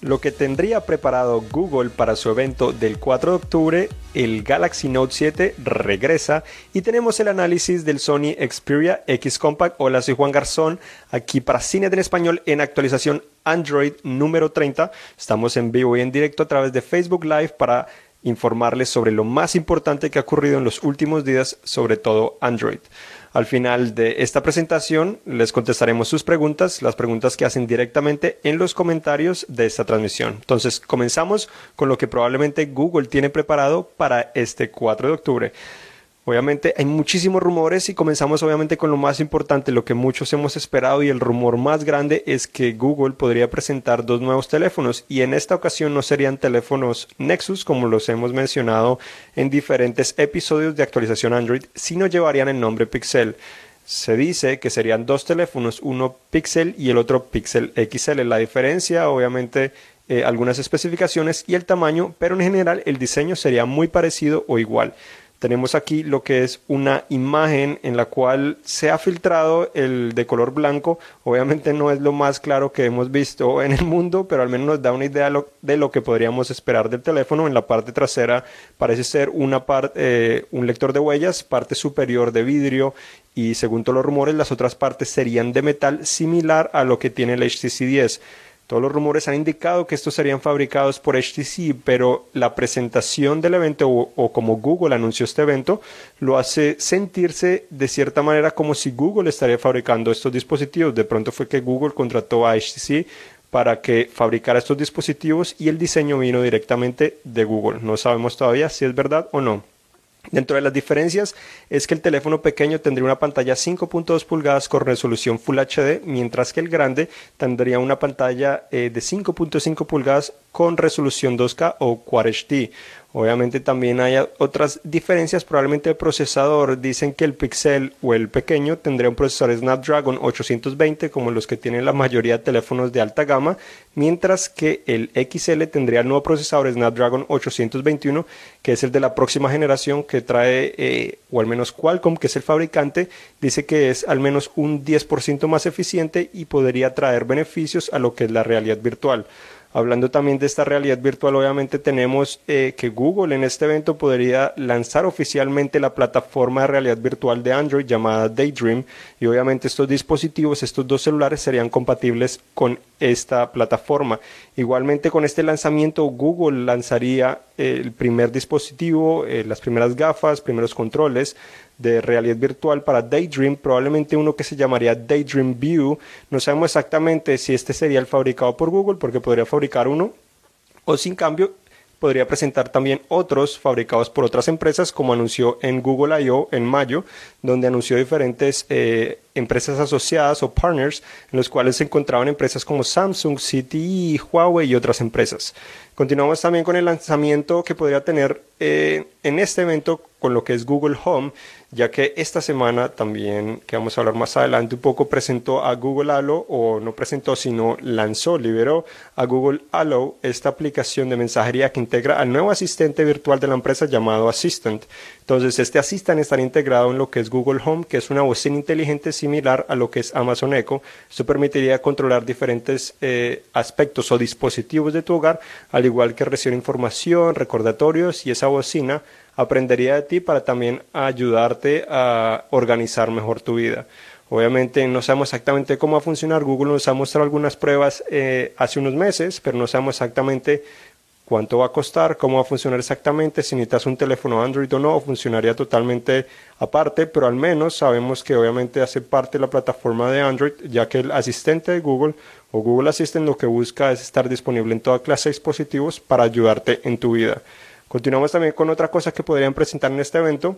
lo que tendría preparado Google para su evento del 4 de octubre, el Galaxy Note 7 regresa y tenemos el análisis del Sony Xperia X Compact. Hola, soy Juan Garzón, aquí para Cine en Español en actualización Android número 30. Estamos en vivo y en directo a través de Facebook Live para informarles sobre lo más importante que ha ocurrido en los últimos días, sobre todo Android. Al final de esta presentación les contestaremos sus preguntas, las preguntas que hacen directamente en los comentarios de esta transmisión. Entonces comenzamos con lo que probablemente Google tiene preparado para este 4 de octubre. Obviamente hay muchísimos rumores y comenzamos obviamente con lo más importante, lo que muchos hemos esperado y el rumor más grande es que Google podría presentar dos nuevos teléfonos y en esta ocasión no serían teléfonos Nexus como los hemos mencionado en diferentes episodios de actualización Android, sino llevarían el nombre Pixel. Se dice que serían dos teléfonos, uno Pixel y el otro Pixel XL. La diferencia obviamente eh, algunas especificaciones y el tamaño, pero en general el diseño sería muy parecido o igual tenemos aquí lo que es una imagen en la cual se ha filtrado el de color blanco. Obviamente no es lo más claro que hemos visto en el mundo, pero al menos nos da una idea de lo que podríamos esperar del teléfono. En la parte trasera parece ser una eh, un lector de huellas, parte superior de vidrio y según todos los rumores las otras partes serían de metal similar a lo que tiene el HTC 10. Todos los rumores han indicado que estos serían fabricados por HTC, pero la presentación del evento o, como Google anunció este evento lo hace sentirse de cierta manera como si Google estaría fabricando estos dispositivos. De pronto fue que Google contrató a HTC para que fabricara estos dispositivos y el diseño vino directamente de Google. No sabemos todavía si es verdad o no. Dentro de las diferencias es que el teléfono pequeño tendría una pantalla 5.2 pulgadas con resolución Full HD, mientras que el grande tendría una pantalla eh, de 5.5 pulgadas con resolución 2K o Quad HD. Obviamente también hay otras diferencias, probablemente el procesador. Dicen que el Pixel o el pequeño tendría un procesador Snapdragon 820 como los que tienen la mayoría de teléfonos de alta gama, mientras que el XL tendría el nuevo procesador Snapdragon 821 que es el de la próxima generación que trae, eh, o al menos Qualcomm, que es el fabricante, dice que es al menos un 10% más eficiente y podría traer beneficios a lo que es la realidad virtual. Hablando también de esta realidad virtual, obviamente tenemos eh, que Google en este evento podría lanzar oficialmente la plataforma de realidad virtual de Android llamada Daydream y obviamente estos dispositivos, estos dos celulares serían compatibles con esta plataforma. Igualmente con este lanzamiento Google lanzaría el primer dispositivo, eh, las primeras gafas, primeros controles de realidad virtual para Daydream, probablemente uno que se llamaría Daydream View. No sabemos exactamente si este sería el fabricado por Google, porque podría fabricar uno, o sin cambio podría presentar también otros fabricados por otras empresas, como anunció en Google I.O. en mayo, donde anunció diferentes eh, empresas asociadas o partners, en los cuales se encontraban empresas como Samsung, CTE, Huawei y otras empresas. Continuamos también con el lanzamiento que podría tener eh, en este evento con lo que es Google Home, ya que esta semana también, que vamos a hablar más adelante un poco, presentó a Google Allo, o no presentó, sino lanzó, liberó a Google Allo esta aplicación de mensajería que integra al nuevo asistente virtual de la empresa llamado Assistant. Entonces, este Assistant estará integrado en lo que es Google Home, que es una bocina inteligente similar a lo que es Amazon Echo. Esto permitiría controlar diferentes eh, aspectos o dispositivos de tu hogar, al igual que recibir información, recordatorios y esa bocina aprendería de ti para también ayudarte a organizar mejor tu vida. Obviamente no sabemos exactamente cómo va a funcionar. Google nos ha mostrado algunas pruebas eh, hace unos meses, pero no sabemos exactamente cuánto va a costar, cómo va a funcionar exactamente, si necesitas un teléfono Android o no, funcionaría totalmente aparte, pero al menos sabemos que obviamente hace parte de la plataforma de Android, ya que el asistente de Google o Google Assistant lo que busca es estar disponible en toda clase de dispositivos para ayudarte en tu vida. Continuamos también con otra cosa que podrían presentar en este evento,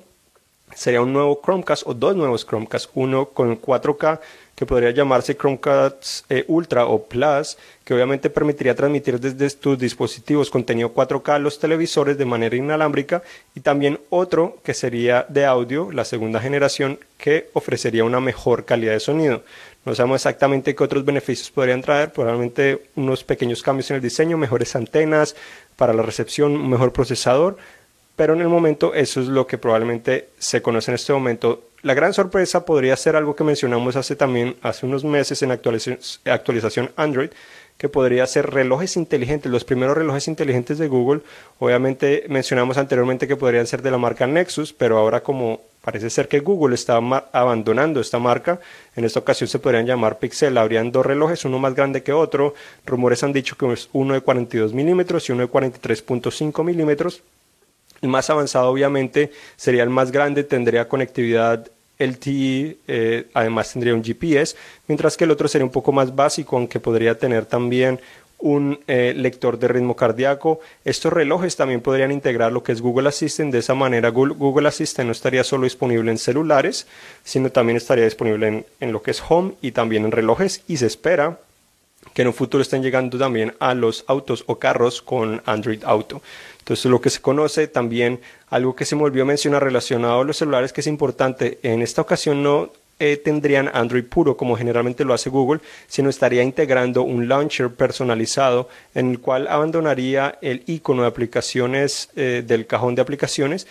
sería un nuevo Chromecast o dos nuevos Chromecast, uno con 4K que podría llamarse Chromecast eh, Ultra o Plus, que obviamente permitiría transmitir desde tus dispositivos contenido 4K a los televisores de manera inalámbrica y también otro que sería de audio, la segunda generación, que ofrecería una mejor calidad de sonido. No sabemos exactamente qué otros beneficios podrían traer, probablemente unos pequeños cambios en el diseño, mejores antenas para la recepción, un mejor procesador, pero en el momento eso es lo que probablemente se conoce en este momento la gran sorpresa podría ser algo que mencionamos hace también, hace unos meses en actualización, Android, que podría ser relojes inteligentes, los primeros relojes inteligentes de Google. Obviamente mencionamos anteriormente que podrían ser de la marca Nexus, pero ahora como parece ser que Google está abandonando esta marca, en esta ocasión se podrían llamar Pixel, habrían dos relojes, uno más grande que otro. Rumores han dicho que es uno de 42 milímetros y uno de 43.5 milímetros. El más avanzado obviamente sería el más grande, tendría conectividad LTE, eh, además tendría un GPS, mientras que el otro sería un poco más básico, aunque podría tener también un eh, lector de ritmo cardíaco. Estos relojes también podrían integrar lo que es Google Assistant. De esa manera, Google, Assistant no estaría solo disponible en celulares, sino también estaría disponible en, en, lo que es Home y también en relojes. Y se espera que en un futuro estén llegando también a los autos o carros con Android Auto. Entonces, lo que se conoce también, algo que se me olvidó mencionar relacionado a los celulares que es importante, en esta ocasión no eh, tendrían Android puro como generalmente lo hace Google, sino estaría integrando un launcher personalizado en el cual abandonaría el icono de aplicaciones eh, del cajón de aplicaciones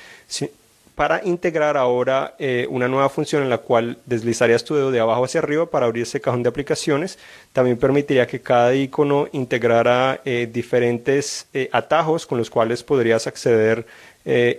para integrar ahora eh, una nueva función en la cual deslizarías tu dedo de abajo hacia arriba para abrir ese cajón de aplicaciones. También permitiría que cada icono integrara eh, diferentes eh, atajos con los cuales podrías acceder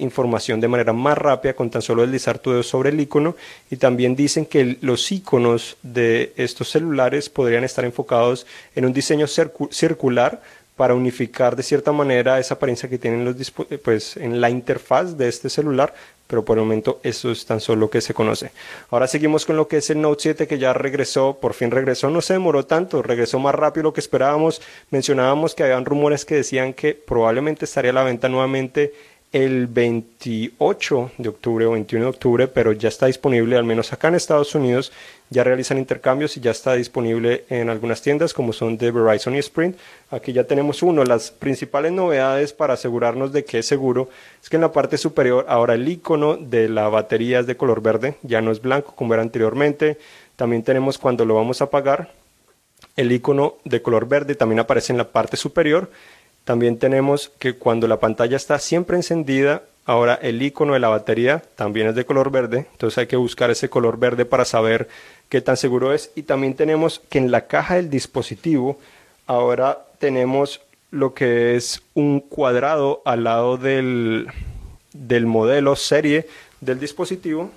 información de manera más rápida con tan solo deslizar tu dedo sobre el icono. Y también dicen que los iconos de estos celulares podrían estar enfocados en un diseño circular para unificar de cierta manera esa apariencia que tienen los pues en la interfaz de este celular pero por el momento eso es tan solo lo que se conoce. Ahora seguimos con lo que es el Note 7 que ya regresó, por fin regresó, no se demoró tanto, regresó más rápido lo que esperábamos. Mencionábamos que habían rumores que decían que probablemente estaría a la venta nuevamente el 28 de octubre o 21 de octubre, pero ya está disponible, al menos acá en Estados Unidos, ya realizan intercambios y ya está disponible en algunas tiendas como son de Verizon y Sprint. Aquí ya tenemos uno. Las principales novedades para asegurarnos de que es seguro es que en la parte superior ahora el icono de la batería es de color verde, ya no es blanco como era anteriormente. También tenemos cuando lo vamos a apagar, el icono de color verde también aparece en la parte superior también tenemos que cuando la pantalla está siempre encendida, ahora el icono de la batería también es de color verde, entonces hay que buscar ese color verde para saber qué tan seguro es. Y también tenemos que en la caja del dispositivo ahora tenemos lo que es un cuadrado al lado del, del modelo serie del dispositivo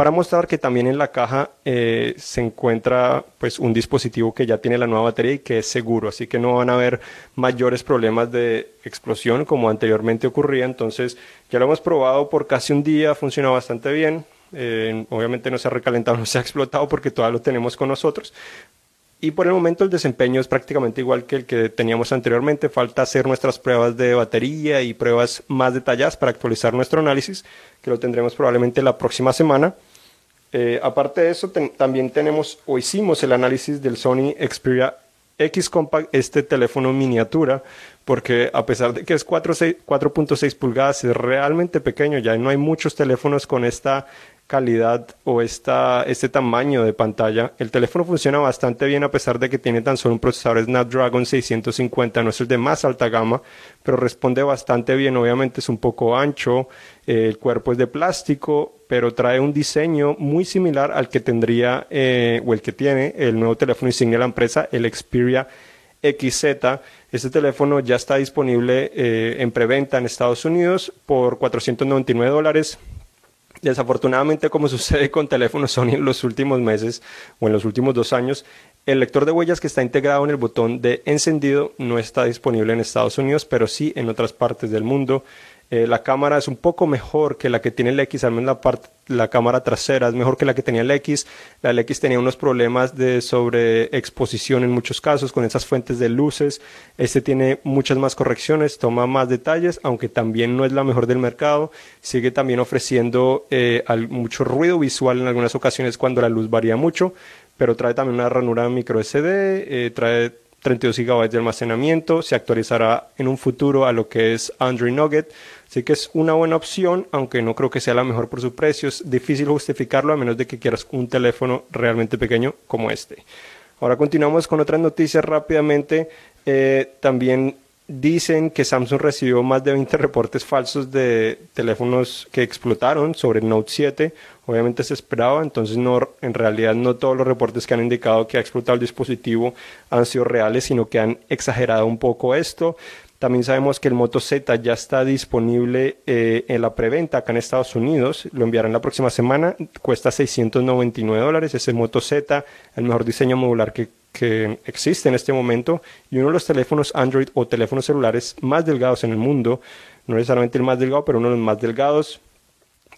para mostrar que también en la caja eh, se encuentra pues un dispositivo que ya tiene la nueva batería y que es seguro, así que no van a haber mayores problemas de explosión como anteriormente ocurría, entonces ya lo hemos probado por casi un día, funciona bastante bien, eh, obviamente no se ha recalentado, no se ha explotado porque todavía lo tenemos con nosotros, y por el momento el desempeño es prácticamente igual que el que teníamos anteriormente. Falta hacer nuestras pruebas de batería y pruebas más detalladas para actualizar nuestro análisis, que lo tendremos probablemente la próxima semana. Eh, aparte de eso, también tenemos o hicimos el análisis del Sony Xperia X Compact, este teléfono miniatura, porque a pesar de que es 4.6 pulgadas, es realmente pequeño, ya no hay muchos teléfonos con esta calidad o esta, este tamaño de pantalla. El teléfono funciona bastante bien a pesar de que tiene tan solo un procesador Snapdragon 650, no es el de más alta gama, pero responde bastante bien. Obviamente es un poco ancho, eh, el cuerpo es de plástico, pero trae un diseño muy similar al que tendría eh, o el que tiene el nuevo teléfono insignia de la empresa, el Xperia XZ. Este teléfono ya está disponible eh, en preventa en Estados Unidos por 499 dólares Desafortunadamente, como sucede con teléfonos Sony en los últimos meses o en los últimos dos años, el lector de huellas que está integrado en el botón de encendido no está disponible en Estados Unidos, pero sí en otras partes del mundo. Eh, la cámara es un poco mejor que la que tiene el X, al menos la, parte, la cámara trasera es mejor que la que tenía el X. La X tenía unos problemas de sobreexposición en muchos casos con esas fuentes de luces. Este tiene muchas más correcciones, toma más detalles, aunque también no es la mejor del mercado. Sigue también ofreciendo eh, mucho ruido visual en algunas ocasiones cuando la luz varía mucho, pero trae también una ranura micro SD, eh, trae 32 GB de almacenamiento, se actualizará en un futuro a lo que es Android Nugget, así que es una buena opción, aunque no creo que sea la mejor por su precio, es difícil justificarlo a menos de que quieras un teléfono realmente pequeño como este. Ahora continuamos con otras noticias rápidamente, eh, también dicen que Samsung recibió más de 20 reportes falsos de teléfonos que explotaron sobre el Note 7. Obviamente se esperaba, entonces no, en realidad no todos los reportes que han indicado que ha explotado el dispositivo han sido reales, sino que han exagerado un poco esto. También sabemos que el Moto Z ya está disponible eh, en la preventa acá en Estados Unidos. Lo enviarán la próxima semana. Cuesta 699 dólares. Es el Moto Z, el mejor diseño modular que, que existe en este momento y uno de los teléfonos Android o teléfonos celulares más delgados en el mundo. No necesariamente el más delgado, pero uno de los más delgados.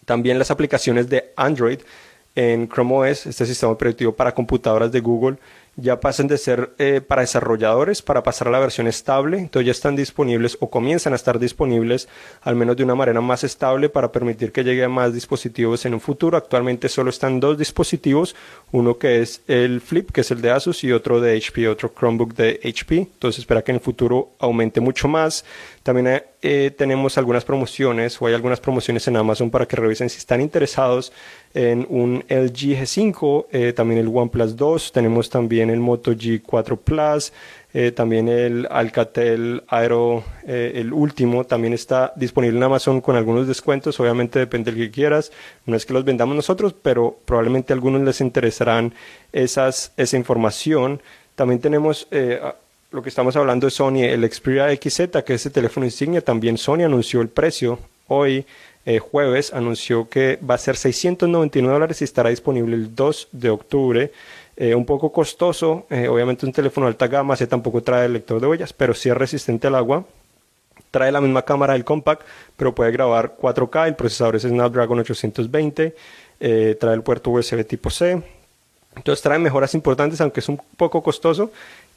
También las aplicaciones de Android en Chrome OS, este sistema operativo para computadoras de Google, ya pasan de ser eh, para desarrolladores para pasar a la versión estable. Entonces ya están disponibles o comienzan a estar disponibles al menos de una manera más estable para permitir que llegue a más dispositivos en un futuro. Actualmente solo están dos dispositivos, uno que es el Flip, que es el de Asus, y otro de HP, otro Chromebook de HP. Entonces espera que en el futuro aumente mucho más. También eh, tenemos algunas promociones o hay algunas promociones en Amazon para que revisen si están interesados en un LG G5, eh, también el OnePlus 2, tenemos también el Moto G4 Plus, eh, también el Alcatel Aero, el último, también está disponible en Amazon con algunos descuentos, obviamente depende del que quieras, no es que los vendamos nosotros, pero probablemente a algunos les interesarán esas, esa información. También tenemos lo que estamos hablando es Sony, el Xperia XZ, que es el teléfono insignia, también Sony anunció el precio hoy. Eh, jueves anunció que va a ser 699 dólares y estará disponible el 2 de octubre. Eh, un poco costoso, eh, obviamente un teléfono de alta gama, ese tampoco trae el lector de huellas, pero sí es resistente al agua. Trae la misma cámara del Compact, pero puede grabar 4K, el procesador es Snapdragon 820, trae el puerto USB tipo C. Entonces trae mejoras importantes, aunque es un poco costoso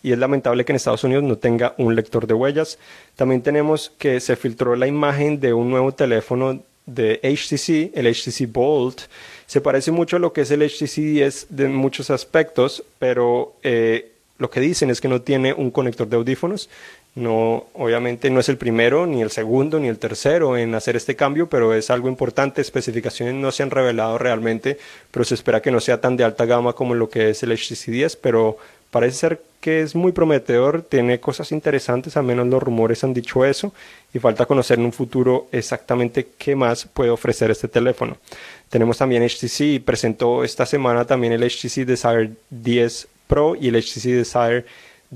y es lamentable que en Estados Unidos no tenga un lector de huellas. También tenemos que se filtró la imagen de un nuevo teléfono de HTC, el HTC Bolt. Se parece mucho a lo que es el HTC 10 de muchos aspectos, pero eh, lo que dicen es que no tiene un conector de audífonos. No, obviamente no es el primero, ni el segundo, ni el tercero en hacer este cambio, pero es algo importante. Especificaciones no se han revelado realmente, pero se espera que no sea tan de alta gama como lo que es el HTC 10, pero parece ser que es muy prometedor, tiene cosas interesantes, al menos los rumores han dicho eso, y falta conocer en un futuro exactamente qué más puede ofrecer este teléfono. Tenemos también HTC, presentó esta semana también el HTC Desire 10 Pro y el HTC Desire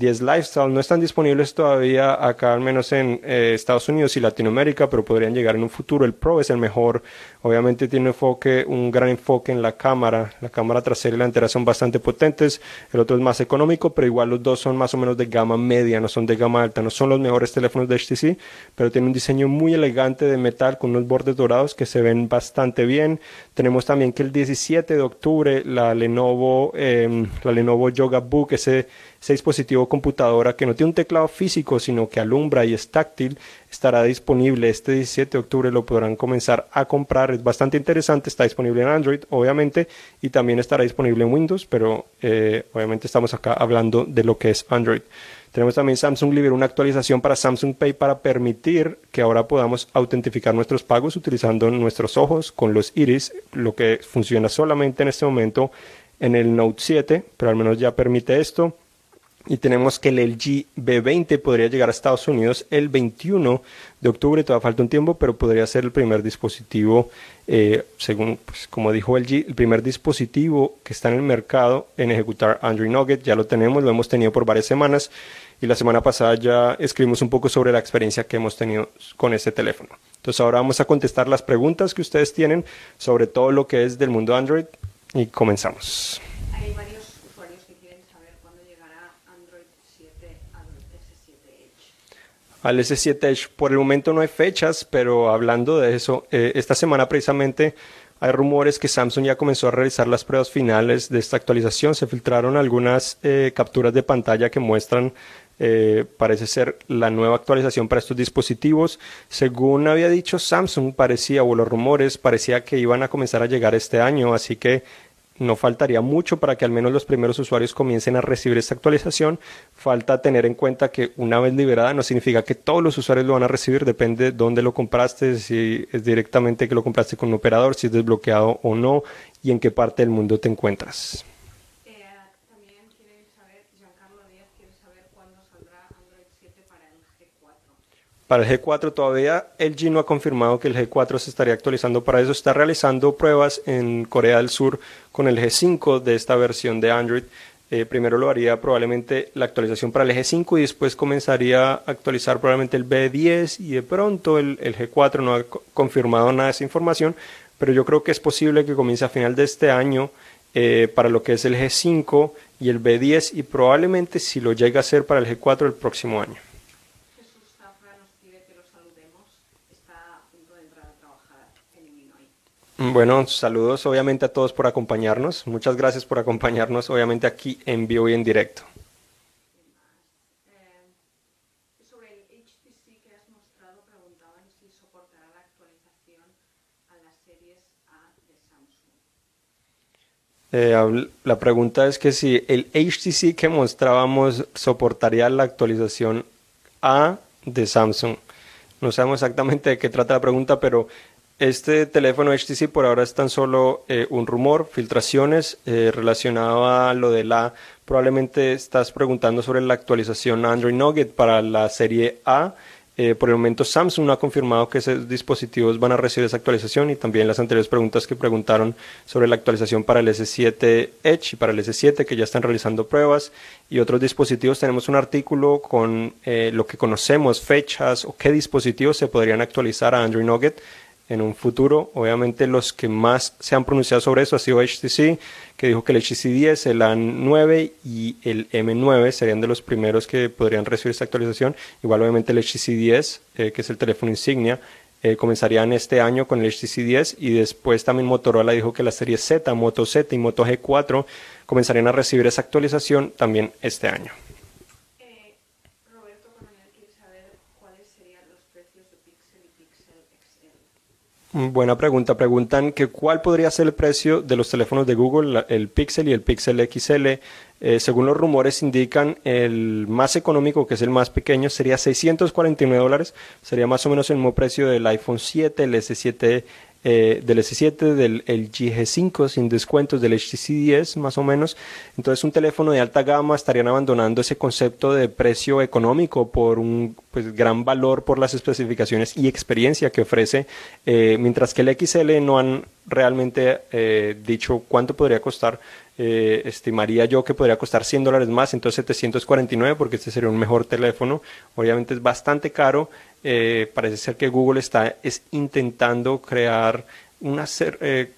10 Lifestyle no están disponibles todavía acá, al menos en eh, Estados Unidos y Latinoamérica, pero podrían llegar en un futuro. El Pro es el mejor, obviamente tiene un enfoque, un gran enfoque en la cámara. La cámara trasera y la delantera son bastante potentes. El otro es más económico, pero igual los dos son más o menos de gama media, no son de gama alta. No son los mejores teléfonos de HTC, pero tiene un diseño muy elegante de metal con unos bordes dorados que se ven bastante bien. Tenemos también que el 17 de octubre la Lenovo, eh, la Lenovo Yoga Book, ese ese dispositivo computadora que no tiene un teclado físico, sino que alumbra y es táctil, estará disponible este 17 de octubre, lo podrán comenzar a comprar, es bastante interesante, está disponible en Android, obviamente, y también estará disponible en Windows, pero eh, obviamente estamos acá hablando de lo que es Android. Tenemos también Samsung liberó una actualización para Samsung Pay para permitir que ahora podamos autentificar nuestros pagos utilizando nuestros ojos con los iris, lo que funciona solamente en este momento en el Note 7, pero al menos ya permite esto. Y tenemos que el LG B20 podría llegar a Estados Unidos el 21 de octubre, todavía falta un tiempo, pero podría ser el primer dispositivo, eh, según pues, como dijo LG, el primer dispositivo que está en el mercado en ejecutar Android Nugget. Ya lo tenemos, lo hemos tenido por varias semanas y la semana pasada ya escribimos un poco sobre la experiencia que hemos tenido con este teléfono. Entonces ahora vamos a contestar las preguntas que ustedes tienen sobre todo lo que es del mundo Android y comenzamos. Al S7 Edge. Por el momento no hay fechas, pero hablando de eso, eh, esta semana precisamente hay rumores que Samsung ya comenzó a realizar las pruebas finales de esta actualización. Se filtraron algunas eh, capturas de pantalla que muestran, eh, parece ser, la nueva actualización para estos dispositivos. Según había dicho Samsung, parecía, o los rumores, parecía que iban a comenzar a llegar este año, así que no faltaría mucho para que al menos los primeros usuarios comiencen a recibir esta actualización. Falta tener en cuenta que una vez liberada no significa que todos los usuarios lo van a recibir, depende de dónde lo compraste, si es directamente que lo compraste con un operador, si es desbloqueado o no y en qué parte del mundo te encuentras. Eh, también quiere saber, Giancarlo Díaz quiere saber cuándo saldrá Android 7 para el G4. Para el G4 todavía LG no ha confirmado que el G4 se estaría actualizando. Para eso está realizando pruebas en Corea del Sur con el G5 de esta versión de Android. Eh, primero lo haría probablemente la actualización para el G5 y después comenzaría a actualizar probablemente el B10 y de pronto el, G4 no ha confirmado nada de esa información, pero yo creo que es posible que comience a final de este año eh, para lo que es el G5 y el B10 y probablemente si lo llega a hacer para el G4 el próximo año. Bueno, saludos obviamente a todos por acompañarnos. Muchas gracias por acompañarnos obviamente aquí en vivo y en directo. Eh, la pregunta es que si el HTC que mostrábamos soportaría la actualización A de Samsung. No sabemos exactamente de qué trata la pregunta, pero este teléfono HTC por ahora es tan solo eh, un rumor, filtraciones eh, relacionado a lo de la... Probablemente estás preguntando sobre la actualización Android Nugget para la serie A. Eh, por el momento Samsung no ha confirmado que esos dispositivos van a recibir esa actualización y también las anteriores preguntas que preguntaron sobre la actualización para el S7 Edge y para el S7 que ya están realizando pruebas y otros dispositivos. Tenemos un artículo con lo que conocemos, fechas o qué dispositivos se podrían actualizar a Android Nugget en un futuro. Obviamente los que más se han pronunciado sobre eso ha sido HTC, que dijo que el HTC 10, el A9 y el M9 serían de los primeros que podrían recibir esta actualización. Igual obviamente el HTC 10, eh, que es el teléfono insignia, eh, comenzarían este año con el HTC 10 y después también Motorola dijo que la serie Z, Moto Z y Moto G4 comenzarían a recibir esa actualización también este año. Buena pregunta. Preguntan que cuál podría ser el precio de los teléfonos de Google, el Pixel y el Pixel XL. Eh, según los rumores indican, el más económico, que es el más pequeño, sería 649 dólares. Sería más o menos el mismo precio del iPhone 7, el S7 eh, del S7, del LG G5 sin descuentos, del HTC 10 más o menos. Entonces un teléfono de alta gama estarían abandonando ese concepto de precio económico por un pues, gran valor por las especificaciones y experiencia que ofrece, eh, mientras que el XL no han realmente eh, dicho cuánto podría costar. estimaría yo que podría costar 100 dólares más, entonces 749 porque este sería un mejor teléfono. Obviamente es bastante caro eh, parece ser que Google está es intentando crear una eh,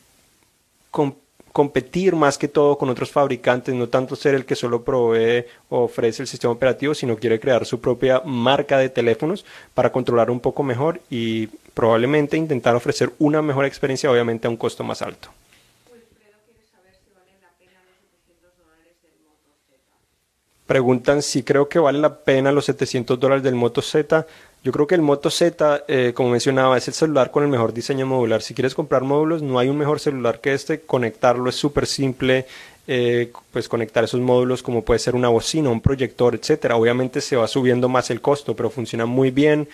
competir más que todo con otros fabricantes, no tanto ser el que solo provee o ofrece el sistema operativo, sino quiere crear su propia marca de teléfonos para controlar un poco mejor y probablemente intentar ofrecer una mejor experiencia, obviamente a un costo más alto. Preguntan si creo que vale la pena los 700 dólares del Moto Z. Yo creo que el Moto Z, eh, como mencionaba, es el celular con el mejor diseño modular. Si quieres comprar módulos, no hay un mejor celular que este. Conectarlo es súper simple. Eh, pues conectar esos módulos como puede ser una bocina, un proyector, etcétera. Obviamente se va subiendo más el costo, pero funciona muy bien.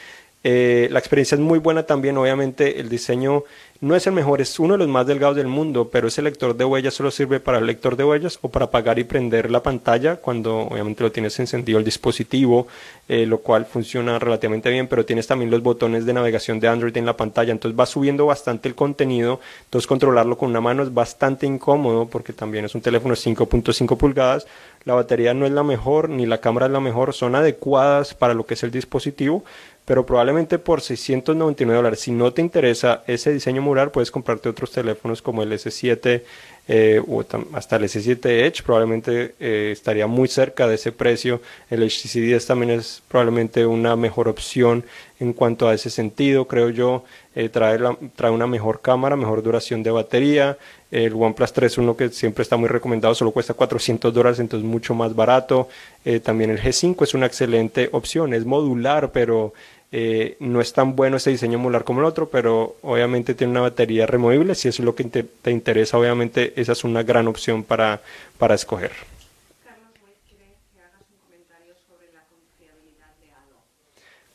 Eh, la experiencia es muy buena también, obviamente el diseño no es el mejor, es uno de los más delgados del mundo, pero ese lector de huellas solo sirve para el lector de huellas o para apagar y prender la pantalla cuando obviamente lo tienes encendido el dispositivo, eh, lo cual funciona relativamente bien, pero tienes también los botones de navegación de Android en la pantalla, entonces va subiendo bastante el contenido, entonces controlarlo con una mano es bastante incómodo porque también es un teléfono de 5.5 pulgadas, la batería no es la mejor ni la cámara es la mejor, son adecuadas para lo que es el dispositivo, pero probablemente por 699 dólares. Si no te interesa ese diseño mural, puedes comprarte otros teléfonos como el S7 eh, o hasta el S7 Edge, probablemente eh, estaría muy cerca de ese precio. El HTC 10 también es probablemente una mejor opción en cuanto a ese sentido, creo yo. Eh, trae, trae una mejor cámara, mejor duración de batería. El OnePlus 3, uno que siempre está muy recomendado, solo cuesta 400 dólares, entonces mucho más barato. también el G5 es una excelente opción, es modular, pero eh, no es tan bueno ese diseño modular como el otro, pero obviamente tiene una batería removible. Si eso es lo que te, interesa, obviamente esa es una gran opción para, para escoger.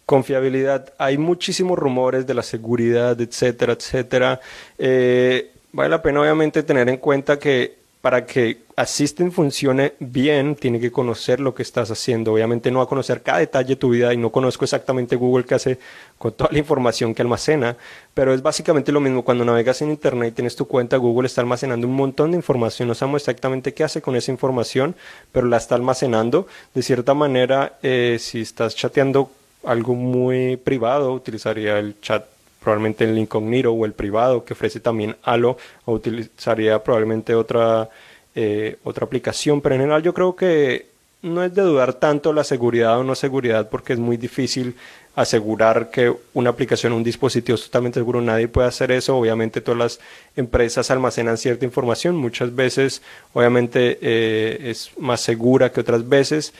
Confiabilidad. Hay muchísimos rumores de la seguridad, etcétera, etcétera. Eh, vale la pena obviamente tener en cuenta que para que Assistant funcione bien, tiene que conocer lo que estás haciendo. Obviamente no va a conocer cada detalle de tu vida y no conozco exactamente Google qué hace con toda la información que almacena, pero es básicamente lo mismo. Cuando navegas en Internet y tienes tu cuenta, Google está almacenando un montón de información. No sabemos exactamente qué hace con esa información, pero la está almacenando. De cierta manera, eh, si estás chateando algo muy privado, utilizaría el chat probablemente el incognito o el privado que ofrece también Halo o utilizaría probablemente otra, eh, otra aplicación, pero en general yo creo que no es de dudar tanto la seguridad o no seguridad porque es muy difícil asegurar que una aplicación un dispositivo es totalmente seguro. Nadie puede hacer eso. Obviamente todas las empresas almacenan cierta información. Muchas veces obviamente eh, es más segura que otras veces.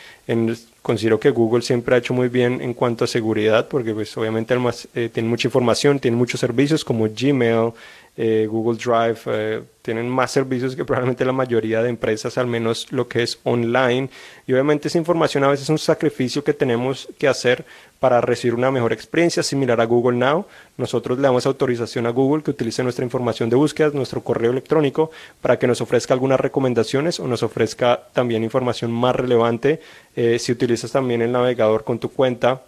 Considero que Google siempre ha hecho muy bien en cuanto a seguridad porque pues obviamente eh, tiene mucha información, tiene muchos servicios como Gmail, eh, Google Drive, eh, tienen más servicios que probablemente la mayoría de empresas, al menos lo que es online. Y obviamente esa información a veces es un sacrificio que tenemos que hacer para recibir una mejor experiencia similar a Google Now. Nosotros le damos autorización a Google que utilice nuestra información de búsqueda, nuestro correo electrónico, para que nos ofrezca algunas recomendaciones o nos ofrezca también información más relevante. Eh, si utilizas también el navegador con tu cuenta,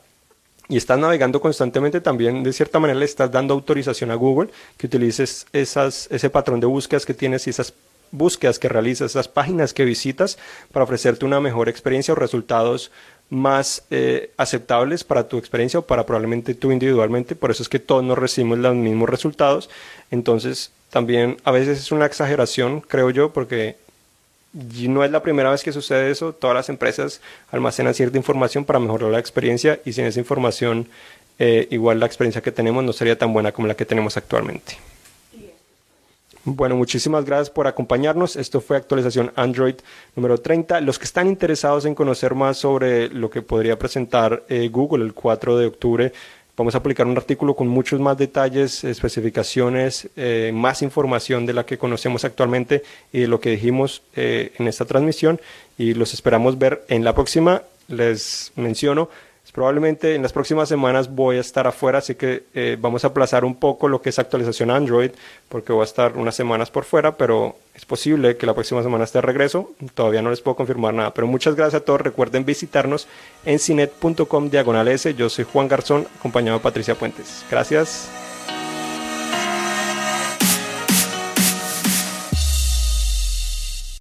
y estás navegando constantemente, también de cierta manera le estás dando autorización a Google que utilices esas, ese patrón de búsquedas que tienes y esas búsquedas que realizas, esas páginas que visitas para ofrecerte una mejor experiencia o resultados más eh, aceptables para tu experiencia o para probablemente tú individualmente. Por eso es que todos no recibimos los mismos resultados. Entonces, también a veces es una exageración, creo yo, porque y no es la primera vez que sucede eso. Todas las empresas almacenan cierta información para mejorar la experiencia y sin esa información, eh, igual la experiencia que tenemos no sería tan buena como la que tenemos actualmente. Bueno, muchísimas gracias por acompañarnos. Esto fue actualización Android número 30. Los que están interesados en conocer más sobre lo que podría presentar eh, Google el 4 de octubre, Vamos a publicar un artículo con muchos más detalles, especificaciones, eh, más información de la que conocemos actualmente y de lo que dijimos eh, en esta transmisión. Y los esperamos ver en la próxima. Les menciono Probablemente en las próximas semanas voy a estar afuera, así que eh, vamos a aplazar un poco lo que es actualización Android, porque voy a estar unas semanas por fuera, pero es posible que la próxima semana esté de regreso. Todavía no les puedo confirmar nada, pero muchas gracias a todos. Recuerden visitarnos en cinet.com diagonal S. Yo soy Juan Garzón, acompañado de Patricia Puentes. Gracias.